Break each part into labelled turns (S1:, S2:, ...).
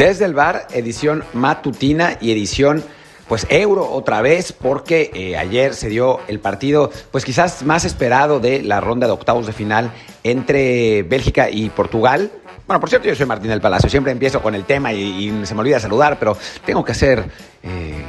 S1: Desde el bar, edición matutina y edición pues euro otra vez porque eh, ayer se dio el partido pues quizás más esperado de la ronda de octavos de final entre Bélgica y Portugal. Bueno, por cierto, yo soy Martín del Palacio, siempre empiezo con el tema y, se me olvida saludar, pero tengo que hacer... Eh,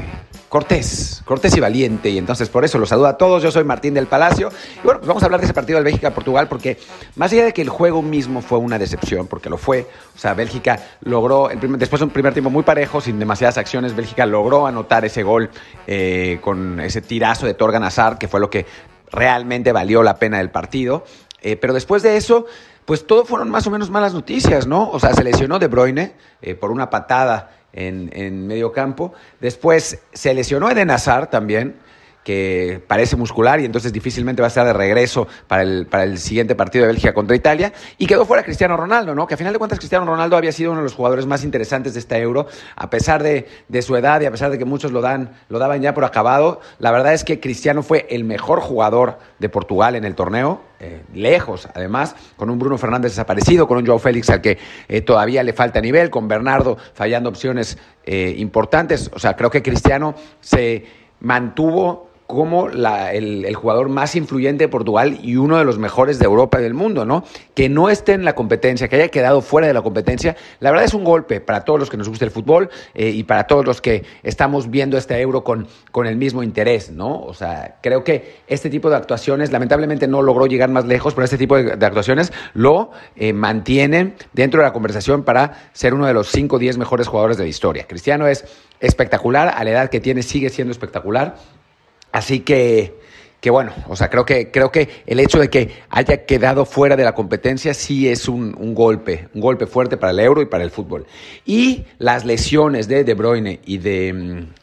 S1: cortés, cortés y valiente. Y entonces por eso los saludo a todos. Yo soy Martín del Palacio. Y bueno, pues vamos a hablar de ese partido del Bélgica-Portugal porque más allá de que el juego mismo fue una decepción, porque lo fue, o sea, Bélgica logró, después de un primer tiempo muy parejo, sin demasiadas acciones, Bélgica logró anotar ese gol eh, con ese tirazo de Torgan Hazard, que fue lo que realmente valió la pena del partido. Eh, pero después de eso, pues todo fueron más o menos malas noticias, ¿no? O sea, se lesionó De Bruyne eh, por una patada en, medio campo. Después se lesionó Eden Hazard también, que parece muscular y entonces difícilmente va a estar de regreso para el, para el siguiente partido de Bélgica contra Italia. Y quedó fuera Cristiano Ronaldo, ¿no? Que a final de cuentas Cristiano Ronaldo había sido uno de los jugadores más interesantes de esta Euro, a pesar de, de su edad y a pesar de que muchos lo, dan, lo daban ya por acabado. La verdad es que Cristiano fue el mejor jugador de Portugal en el torneo, eh, lejos, además, con un Bruno Fernández desaparecido, con un Joao Félix al que eh, todavía le falta nivel, con Bernardo fallando opciones eh, importantes. O sea, creo que Cristiano se mantuvo como el, jugador más influyente de Portugal y uno de los mejores de Europa y del mundo, ¿no? Que no esté en la competencia, que haya quedado fuera de la competencia, la verdad es un golpe para todos los que nos gusta el fútbol eh, y para todos los que estamos viendo este euro con, con el mismo interés, ¿no? O sea, creo que este tipo de actuaciones, lamentablemente no logró llegar más lejos, pero este tipo de, actuaciones lo eh, mantienen dentro de la conversación para ser uno de los 5 o 10 mejores jugadores de la historia. Cristiano es espectacular, a la edad que tiene sigue siendo espectacular. Así que, que bueno, o sea, creo que, creo que el hecho de que haya quedado fuera de la competencia sí es un, golpe, un golpe fuerte para el euro y para el fútbol. Y las lesiones de De Bruyne y de, mm,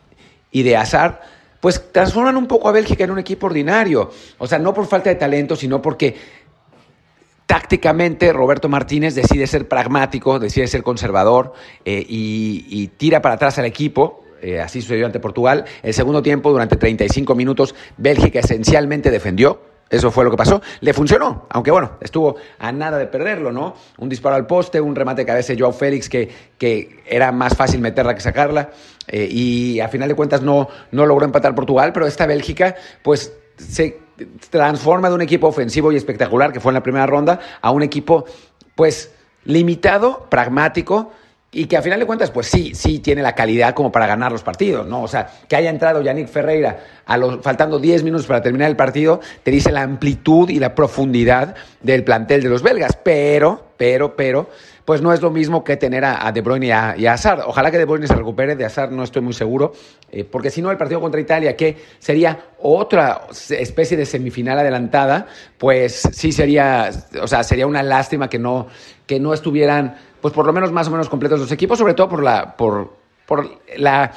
S1: y de Hazard, pues transforman un poco a Bélgica en un equipo ordinario. O sea, no por falta de talento, sino porque tácticamente Roberto Martínez decide ser pragmático, decide ser conservador eh, y tira para atrás al equipo eh, así sucedió ante Portugal. El segundo tiempo, durante 35 minutos, Bélgica esencialmente defendió. Eso fue lo que pasó. Le funcionó, aunque bueno, estuvo a nada de perderlo, ¿no? Un disparo al poste, un remate de cabeza de Joao Félix que, que era más fácil meterla que sacarla. Eh, y a final de cuentas no, no logró empatar Portugal, pero esta Bélgica, pues se transforma de un equipo ofensivo y espectacular que fue en la primera ronda a un equipo, pues, limitado, pragmático y que a final de cuentas, pues sí, sí tiene la calidad como para ganar los partidos, ¿no? O sea, que haya entrado Yannick Ferreira a los, faltando 10 minutos para terminar el partido, te dice la amplitud y la profundidad del plantel de los belgas. Pero, pero, pero, pues no es lo mismo que tener a, De Bruyne y a, y. Ojalá que De Bruyne se recupere, de Hazard no estoy muy seguro, eh, porque si no, el partido contra Italia, que sería otra especie de semifinal adelantada, pues sí sería, o sea, sería una lástima que no, que no estuvieran pues por lo menos más o menos completos los equipos, sobre todo por la, por, por la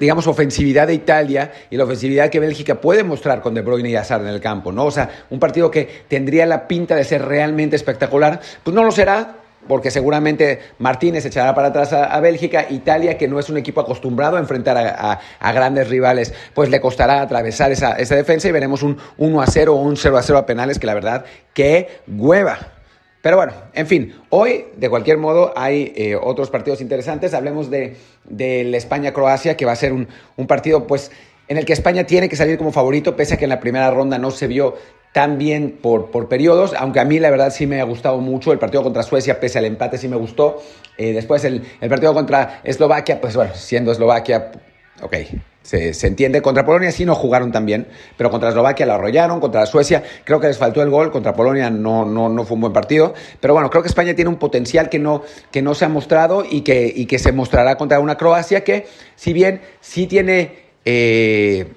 S1: digamos, ofensividad de Italia y la ofensividad que Bélgica puede mostrar con De Bruyne y Hazard en el campo, ¿no? O sea, un partido que tendría la pinta de ser realmente espectacular, pues no lo será, porque seguramente Martínez echará para atrás a, Bélgica, Italia, que no es un equipo acostumbrado a enfrentar a, grandes rivales, pues le costará atravesar esa, esa defensa y veremos un 1 a 0 o un 0 a 0 a penales, que la verdad, que hueva. Pero bueno, en fin, hoy de cualquier modo hay eh, otros partidos interesantes. Hablemos de, la España-Croacia, que va a ser un, partido pues, en el que España tiene que salir como favorito, pese a que en la primera ronda no se vio tan bien por, por periodos, aunque a mí la verdad sí me ha gustado mucho el partido contra Suecia, pese al empate sí me gustó. Eh, después el, el partido contra Eslovaquia, pues bueno, siendo Eslovaquia, ok, se, entiende. Contra Polonia sí no jugaron tan bien, pero contra Eslovaquia la arrollaron, contra Suecia creo que les faltó el gol, contra Polonia no, no, no fue un buen partido. Pero bueno, creo que España tiene un potencial que no, que no se ha mostrado y que, y que se mostrará contra una Croacia que, si bien sí tiene... Eh,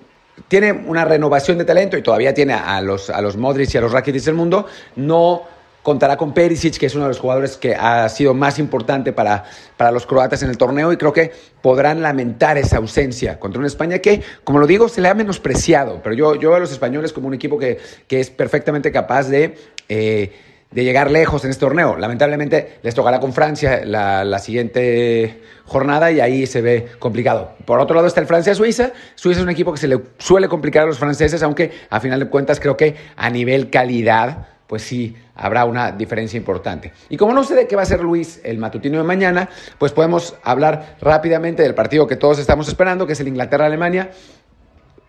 S1: tiene una renovación de talento y todavía tiene a los, a los Modric y a los Rakitic del mundo, no Contará con Perisic, que es uno de los jugadores que ha sido más importante para, para los croatas en el torneo y creo que podrán lamentar esa ausencia contra una España que, como lo digo, se le ha menospreciado. Pero yo, yo veo a los españoles como un equipo que, que es perfectamente capaz de... Eh, de llegar lejos en este torneo. Lamentablemente les tocará con Francia la, la, siguiente jornada y ahí se ve complicado. Por otro lado está el Francia-Suiza. Suiza es un equipo que se le suele complicar a los franceses, aunque a final de cuentas creo que a nivel calidad pues sí habrá una diferencia importante. Y como no sé de qué va a ser Luis el matutino de mañana, pues podemos hablar rápidamente del partido que todos estamos esperando, que es el Inglaterra-Alemania,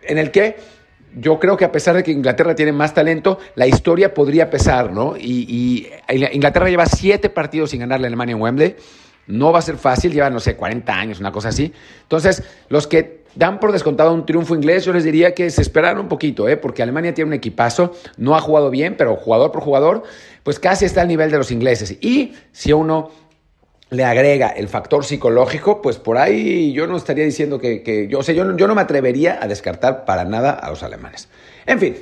S1: en el que yo creo que a pesar de que Inglaterra tiene más talento, la historia podría pesar, ¿no? Y, Inglaterra lleva siete partidos sin ganarle a Alemania en Wembley. No va a ser fácil, lleva, no sé, 40 años, una cosa así. Entonces, los que dan por descontado un triunfo inglés, yo les diría que se esperaron un poquito, ¿eh? porque Alemania tiene un equipazo, no ha jugado bien, pero jugador por jugador, pues casi está al nivel de los ingleses. Y si uno le agrega el factor psicológico, pues por ahí yo no estaría diciendo que, yo, o sea, yo, yo no me atrevería a descartar para nada a los alemanes. En fin,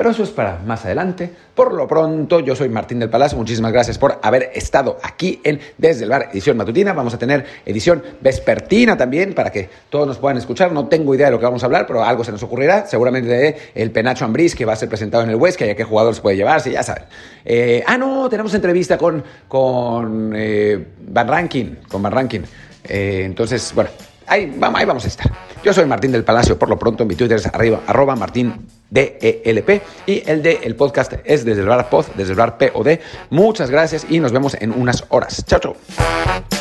S1: pero eso es para más adelante. Por lo pronto, yo soy Martín del Palacio. Muchísimas gracias por haber estado aquí en Desde el Bar, edición matutina. Vamos a tener edición vespertina también para que todos nos puedan escuchar. No tengo idea de lo que vamos a hablar, pero algo se nos ocurrirá. Seguramente el Penacho Ambriz que va a ser presentado en el Huesca y a qué jugadores puede llevarse, ya saben. Eh, ah, no, tenemos entrevista con, con eh, Van Rankin. Con Van. Eh, entonces, bueno, ahí, ahí vamos a estar. Yo soy Martín del Palacio, por lo pronto mi Twitter es arriba, arroba Martín DELP y el de el podcast es desde el bar pod, desde el bar POD. Muchas gracias y nos vemos en unas horas. Chao, chao.